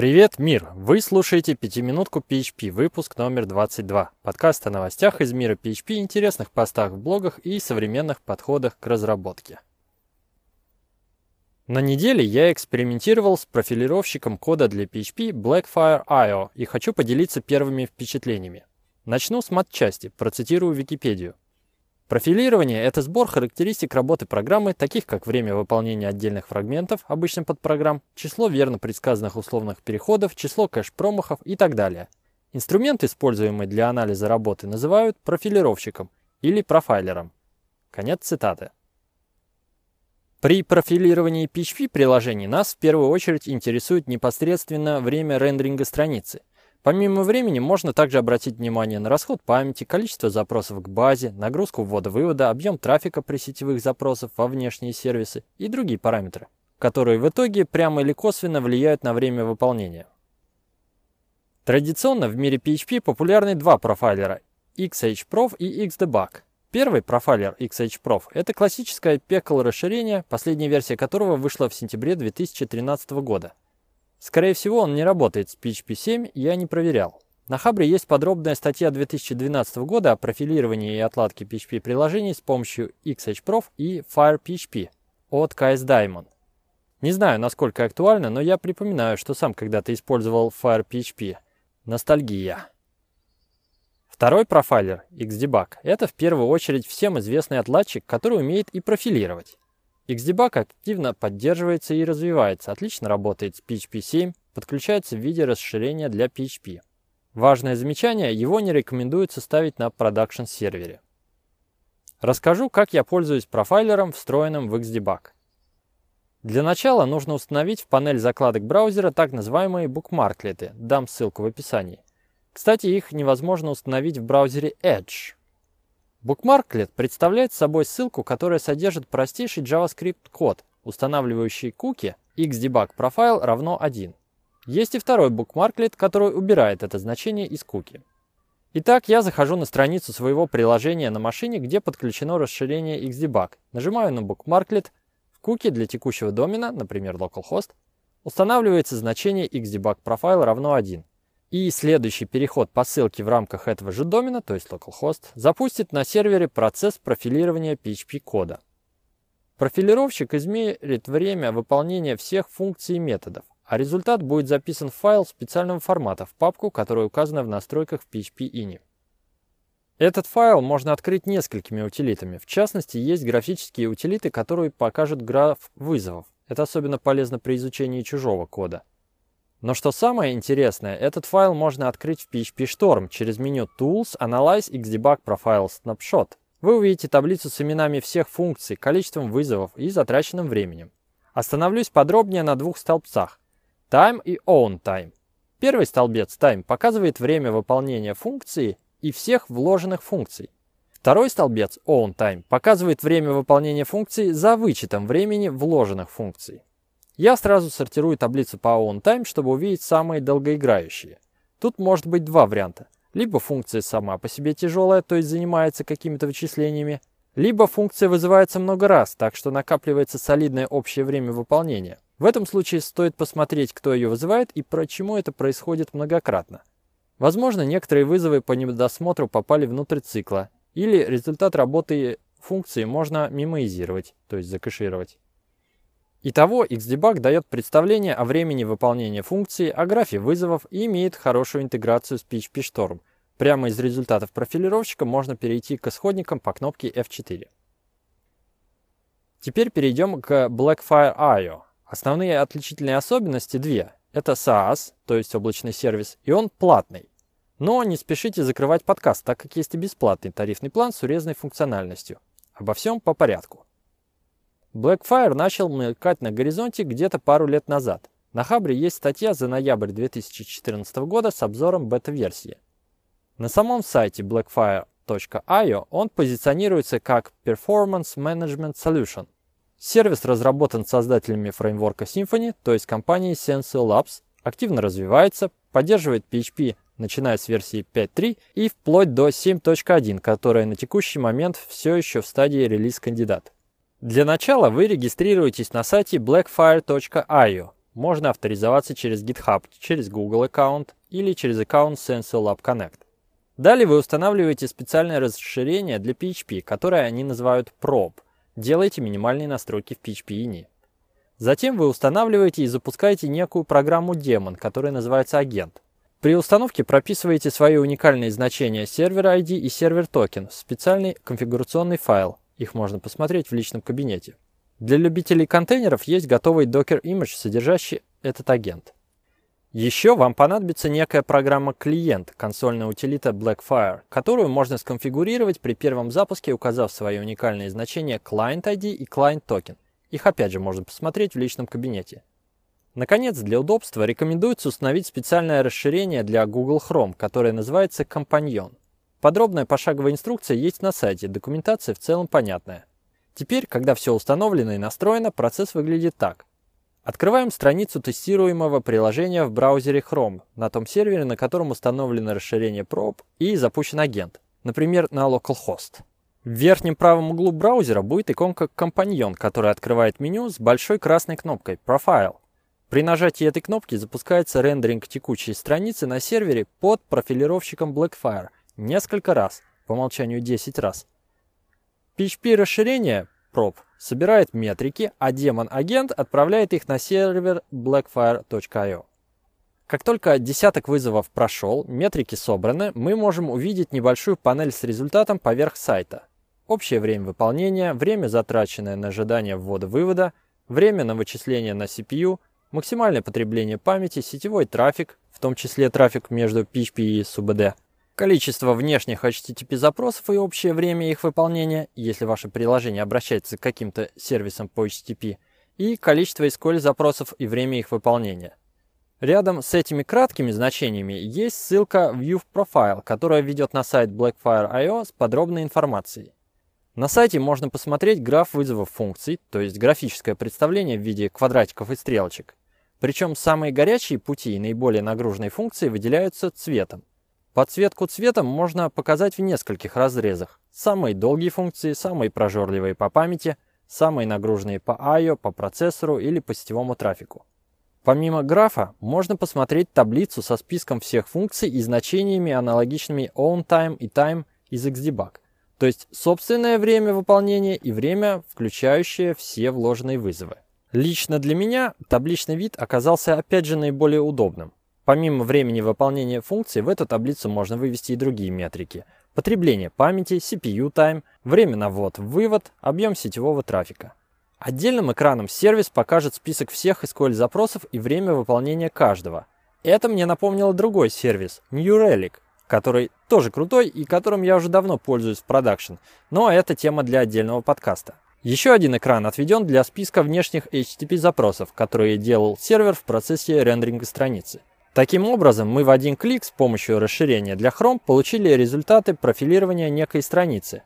Привет, мир! Вы слушаете «Пятиминутку PHP», выпуск номер 22. Подкаст о новостях из мира PHP, интересных постах в блогах и современных подходах к разработке. На неделе я экспериментировал с профилировщиком кода для PHP Blackfire.io и хочу поделиться первыми впечатлениями. Начну с матчасти, процитирую Википедию. Профилирование – это сбор характеристик работы программы, таких как время выполнения отдельных фрагментов, обычно под программ, число верно предсказанных условных переходов, число кэш-промахов и так далее. Инструмент, используемый для анализа работы, называют профилировщиком или профайлером. Конец цитаты. При профилировании PHP-приложений нас в первую очередь интересует непосредственно время рендеринга страницы. Помимо времени можно также обратить внимание на расход памяти, количество запросов к базе, нагрузку ввода-вывода, объем трафика при сетевых запросах во внешние сервисы и другие параметры, которые в итоге прямо или косвенно влияют на время выполнения. Традиционно в мире PHP популярны два профайлера – XHProf и XDebug. Первый профайлер XHProf – это классическое PECL расширение, последняя версия которого вышла в сентябре 2013 года. Скорее всего, он не работает с PHP 7, я не проверял. На Хабре есть подробная статья 2012 года о профилировании и отладке PHP-приложений с помощью XHProf и FirePHP от KS Diamond. Не знаю, насколько актуально, но я припоминаю, что сам когда-то использовал FirePHP. Ностальгия. Второй профайлер, XDebug, это в первую очередь всем известный отладчик, который умеет и профилировать. Xdebug активно поддерживается и развивается, отлично работает с PHP 7, подключается в виде расширения для PHP. Важное замечание, его не рекомендуется ставить на продакшн сервере. Расскажу, как я пользуюсь профайлером, встроенным в Xdebug. Для начала нужно установить в панель закладок браузера так называемые букмарклеты, дам ссылку в описании. Кстати, их невозможно установить в браузере Edge, Bookmarklet представляет собой ссылку, которая содержит простейший JavaScript-код, устанавливающий куки xdebug profile равно 1. Есть и второй bookmarklet, который убирает это значение из куки. Итак, я захожу на страницу своего приложения на машине, где подключено расширение xdebug. Нажимаю на bookmarklet. В куки для текущего домена, например, localhost, устанавливается значение xdebug profile равно 1. И следующий переход по ссылке в рамках этого же домена, то есть localhost, запустит на сервере процесс профилирования PHP-кода. Профилировщик измерит время выполнения всех функций и методов, а результат будет записан в файл специального формата в папку, которая указана в настройках в PHP-INI. Этот файл можно открыть несколькими утилитами. В частности, есть графические утилиты, которые покажут граф вызовов. Это особенно полезно при изучении чужого кода. Но что самое интересное, этот файл можно открыть в PHP Storm через меню Tools, Analyze, Xdebug Profile Snapshot. Вы увидите таблицу с именами всех функций, количеством вызовов и затраченным временем. Остановлюсь подробнее на двух столбцах – Time и OwnTime. Первый столбец Time показывает время выполнения функции и всех вложенных функций. Второй столбец OwnTime показывает время выполнения функции за вычетом времени вложенных функций. Я сразу сортирую таблицу по OnTime, чтобы увидеть самые долгоиграющие. Тут может быть два варианта. Либо функция сама по себе тяжелая, то есть занимается какими-то вычислениями, либо функция вызывается много раз, так что накапливается солидное общее время выполнения. В этом случае стоит посмотреть, кто ее вызывает и почему это происходит многократно. Возможно, некоторые вызовы по недосмотру попали внутрь цикла, или результат работы функции можно мимоизировать, то есть закэшировать. Итого, Xdebug дает представление о времени выполнения функции, о графе вызовов и имеет хорошую интеграцию с PHP Storm. Прямо из результатов профилировщика можно перейти к исходникам по кнопке F4. Теперь перейдем к Blackfire.io. Основные отличительные особенности две. Это SaaS, то есть облачный сервис, и он платный. Но не спешите закрывать подкаст, так как есть и бесплатный тарифный план с урезанной функциональностью. Обо всем по порядку. Blackfire начал мелькать на горизонте где-то пару лет назад. На Хабре есть статья за ноябрь 2014 года с обзором бета-версии. На самом сайте blackfire.io он позиционируется как Performance Management Solution. Сервис разработан создателями фреймворка Symfony, то есть компанией Sensio Labs, активно развивается, поддерживает PHP начиная с версии 5.3 и вплоть до 7.1, которая на текущий момент все еще в стадии релиз-кандидат. Для начала вы регистрируетесь на сайте blackfire.io. можно авторизоваться через GitHub, через Google аккаунт или через аккаунт Sensor Lab Connect. Далее вы устанавливаете специальное расширение для PHP, которое они называют Probe. Делаете минимальные настройки в PHP-INI. Затем вы устанавливаете и запускаете некую программу Daemon, которая называется агент. При установке прописываете свои уникальные значения сервера ID и сервер токен в специальный конфигурационный файл. Их можно посмотреть в личном кабинете. Для любителей контейнеров есть готовый Docker image, содержащий этот агент. Еще вам понадобится некая программа-клиент, консольная утилита Blackfire, которую можно сконфигурировать при первом запуске, указав свои уникальные значения Client ID и Client Token. Их опять же можно посмотреть в личном кабинете. Наконец, для удобства рекомендуется установить специальное расширение для Google Chrome, которое называется Companion. Подробная пошаговая инструкция есть на сайте, документация в целом понятная. Теперь, когда все установлено и настроено, процесс выглядит так. Открываем страницу тестируемого приложения в браузере Chrome на том сервере, на котором установлено расширение Probe и запущен агент, например, на localhost. В верхнем правом углу браузера будет иконка «Компаньон», которая открывает меню с большой красной кнопкой «Profile». При нажатии этой кнопки запускается рендеринг текущей страницы на сервере под профилировщиком Blackfire несколько раз, по умолчанию 10 раз. PHP-расширение prop собирает метрики, а демон-агент отправляет их на сервер blackfire.io. Как только десяток вызовов прошел, метрики собраны, мы можем увидеть небольшую панель с результатом поверх сайта. Общее время выполнения, время, затраченное на ожидание ввода-вывода, время на вычисление на CPU – максимальное потребление памяти, сетевой трафик, в том числе трафик между PHP и SUBD, количество внешних HTTP запросов и общее время их выполнения, если ваше приложение обращается к каким-то сервисам по HTTP, и количество SQL запросов и время их выполнения. Рядом с этими краткими значениями есть ссылка View Profile, которая ведет на сайт Blackfire.io с подробной информацией. На сайте можно посмотреть граф вызовов функций, то есть графическое представление в виде квадратиков и стрелочек. Причем самые горячие пути и наиболее нагруженные функции выделяются цветом. Подсветку цветом можно показать в нескольких разрезах. Самые долгие функции, самые прожорливые по памяти, самые нагруженные по I.O., по процессору или по сетевому трафику. Помимо графа, можно посмотреть таблицу со списком всех функций и значениями, аналогичными OwnTime и Time из XDebug, то есть собственное время выполнения и время, включающее все вложенные вызовы. Лично для меня табличный вид оказался опять же наиболее удобным. Помимо времени выполнения функций, в эту таблицу можно вывести и другие метрики. Потребление памяти, CPU time, время на ввод-вывод, объем сетевого трафика. Отдельным экраном сервис покажет список всех SQL-запросов и время выполнения каждого. Это мне напомнило другой сервис, New Relic, который тоже крутой и которым я уже давно пользуюсь в продакшн, но это тема для отдельного подкаста. Еще один экран отведен для списка внешних HTTP запросов, которые делал сервер в процессе рендеринга страницы. Таким образом, мы в один клик с помощью расширения для Chrome получили результаты профилирования некой страницы.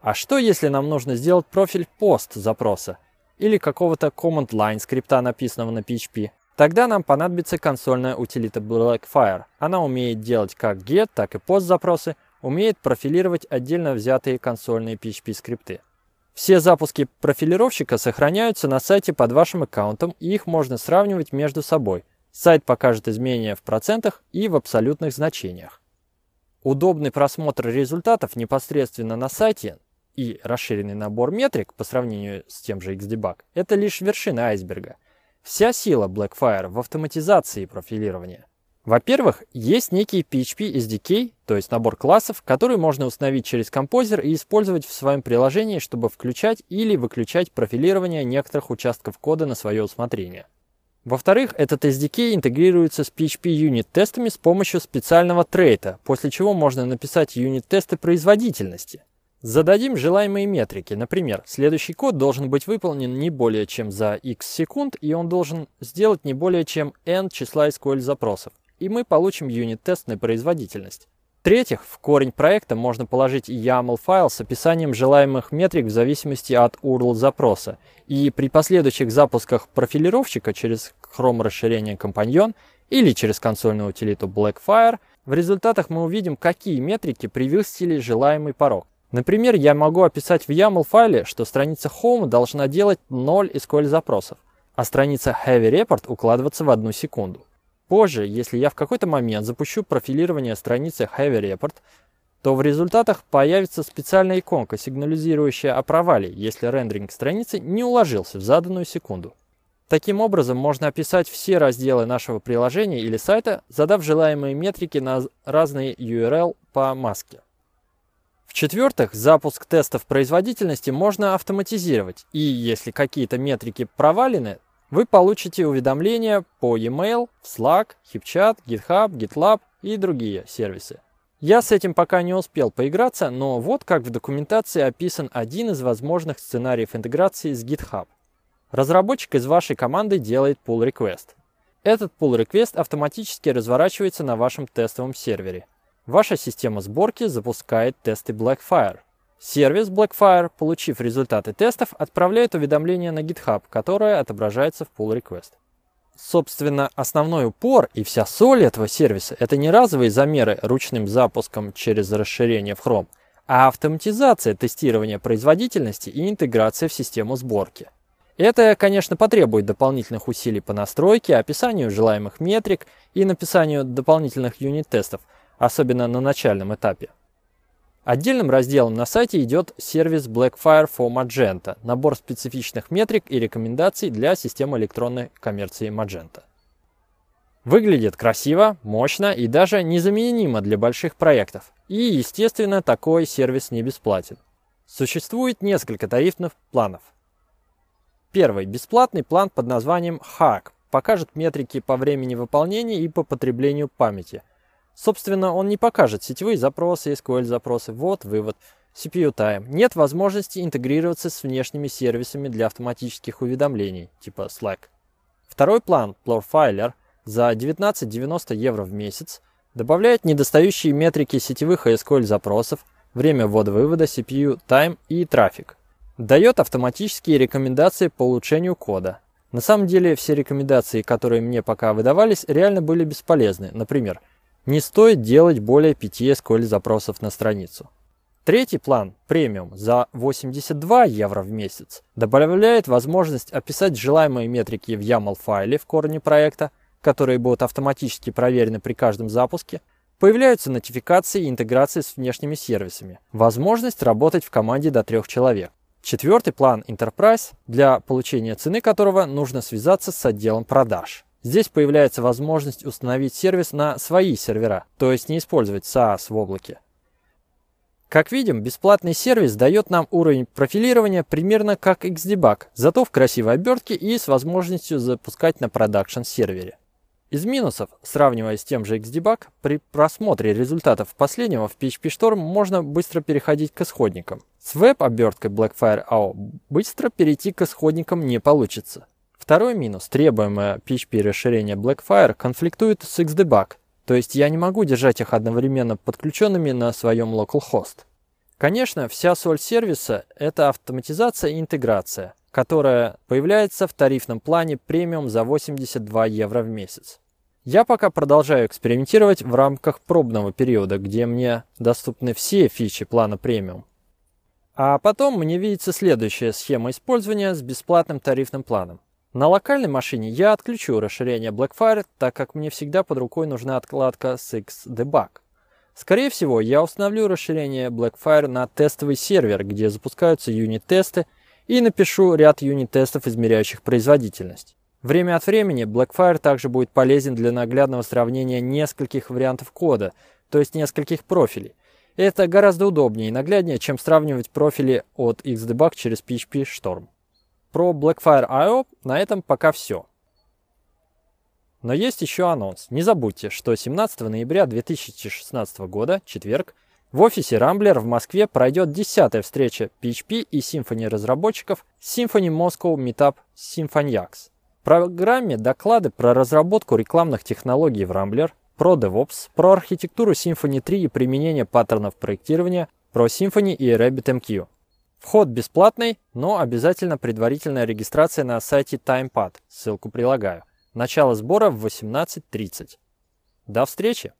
А что если нам нужно сделать профиль пост запроса или какого-то command line скрипта, написанного на PHP? Тогда нам понадобится консольная утилита Blackfire. Она умеет делать как get, так и post запросы, умеет профилировать отдельно взятые консольные PHP скрипты. Все запуски профилировщика сохраняются на сайте под вашим аккаунтом, и их можно сравнивать между собой. Сайт покажет изменения в процентах и в абсолютных значениях. Удобный просмотр результатов непосредственно на сайте и расширенный набор метрик по сравнению с тем же XDebug – это лишь вершина айсберга. Вся сила Blackfire в автоматизации профилирования – во-первых, есть некий PHP SDK, то есть набор классов, который можно установить через композер и использовать в своем приложении, чтобы включать или выключать профилирование некоторых участков кода на свое усмотрение. Во-вторых, этот SDK интегрируется с PHP юнит-тестами с помощью специального трейта, после чего можно написать юнит-тесты производительности. Зададим желаемые метрики. Например, следующий код должен быть выполнен не более чем за x секунд, и он должен сделать не более чем n числа SQL запросов и мы получим юнит-тест на производительность. В-третьих, в корень проекта можно положить YAML-файл с описанием желаемых метрик в зависимости от URL запроса, и при последующих запусках профилировщика через Chrome расширение Companion или через консольную утилиту Blackfire, в результатах мы увидим, какие метрики превысили желаемый порог. Например, я могу описать в YAML файле, что страница Home должна делать 0 SQL запросов. а страница Heavy Report укладываться в одну секунду. Позже, если я в какой-то момент запущу профилирование страницы Heavy Report, то в результатах появится специальная иконка, сигнализирующая о провале, если рендеринг страницы не уложился в заданную секунду. Таким образом, можно описать все разделы нашего приложения или сайта, задав желаемые метрики на разные URL по маске. В-четвертых, запуск тестов производительности можно автоматизировать, и если какие-то метрики провалены, вы получите уведомления по e-mail, Slack, HipChat, GitHub, GitLab и другие сервисы. Я с этим пока не успел поиграться, но вот как в документации описан один из возможных сценариев интеграции с GitHub. Разработчик из вашей команды делает pull request. Этот pull request автоматически разворачивается на вашем тестовом сервере. Ваша система сборки запускает тесты Blackfire. Сервис Blackfire, получив результаты тестов, отправляет уведомление на GitHub, которое отображается в pull request. Собственно, основной упор и вся соль этого сервиса – это не разовые замеры ручным запуском через расширение в Chrome, а автоматизация тестирования производительности и интеграция в систему сборки. Это, конечно, потребует дополнительных усилий по настройке, описанию желаемых метрик и написанию дополнительных юнит-тестов, особенно на начальном этапе. Отдельным разделом на сайте идет сервис Blackfire for Magenta, набор специфичных метрик и рекомендаций для системы электронной коммерции Magenta. Выглядит красиво, мощно и даже незаменимо для больших проектов. И, естественно, такой сервис не бесплатен. Существует несколько тарифных планов. Первый. Бесплатный план под названием Hack покажет метрики по времени выполнения и по потреблению памяти. Собственно, он не покажет сетевые запросы, SQL-запросы. Вот вывод. CPU Time. Нет возможности интегрироваться с внешними сервисами для автоматических уведомлений, типа Slack. Второй план, Plorfiler, за 19,90 евро в месяц, добавляет недостающие метрики сетевых и SQL-запросов, время ввода-вывода, CPU Time и трафик. Дает автоматические рекомендации по улучшению кода. На самом деле все рекомендации, которые мне пока выдавались, реально были бесполезны. Например, не стоит делать более 5 SQL запросов на страницу. Третий план, премиум, за 82 евро в месяц, добавляет возможность описать желаемые метрики в YAML-файле в корне проекта, которые будут автоматически проверены при каждом запуске, Появляются нотификации и интеграции с внешними сервисами. Возможность работать в команде до трех человек. Четвертый план Enterprise, для получения цены которого нужно связаться с отделом продаж. Здесь появляется возможность установить сервис на свои сервера, то есть не использовать SaaS в облаке. Как видим, бесплатный сервис дает нам уровень профилирования примерно как Xdebug, зато в красивой обертке и с возможностью запускать на продакшн сервере. Из минусов, сравнивая с тем же Xdebug, при просмотре результатов последнего в PHP Storm можно быстро переходить к исходникам. С веб-оберткой Blackfire AO быстро перейти к исходникам не получится. Второй минус, требуемое PHP расширение Blackfire, конфликтует с Xdebug, то есть я не могу держать их одновременно подключенными на своем localhost. Конечно, вся соль сервиса – это автоматизация и интеграция, которая появляется в тарифном плане премиум за 82 евро в месяц. Я пока продолжаю экспериментировать в рамках пробного периода, где мне доступны все фичи плана премиум. А потом мне видится следующая схема использования с бесплатным тарифным планом. На локальной машине я отключу расширение Blackfire, так как мне всегда под рукой нужна откладка с Xdebug. Скорее всего, я установлю расширение Blackfire на тестовый сервер, где запускаются юнит-тесты, и напишу ряд юнит-тестов, измеряющих производительность. Время от времени Blackfire также будет полезен для наглядного сравнения нескольких вариантов кода, то есть нескольких профилей. Это гораздо удобнее и нагляднее, чем сравнивать профили от Xdebug через PHP Storm. Про Blackfire IO на этом пока все. Но есть еще анонс. Не забудьте, что 17 ноября 2016 года, четверг, в офисе Rambler в Москве пройдет десятая встреча PHP и Symfony разработчиков Symfony Moscow Meetup Symfoniax программе доклады про разработку рекламных технологий в Rambler, про DevOps, про архитектуру Symfony 3 и применение паттернов проектирования, про Symfony и RabbitMQ. Вход бесплатный, но обязательно предварительная регистрация на сайте TimePad, ссылку прилагаю. Начало сбора в 18.30. До встречи!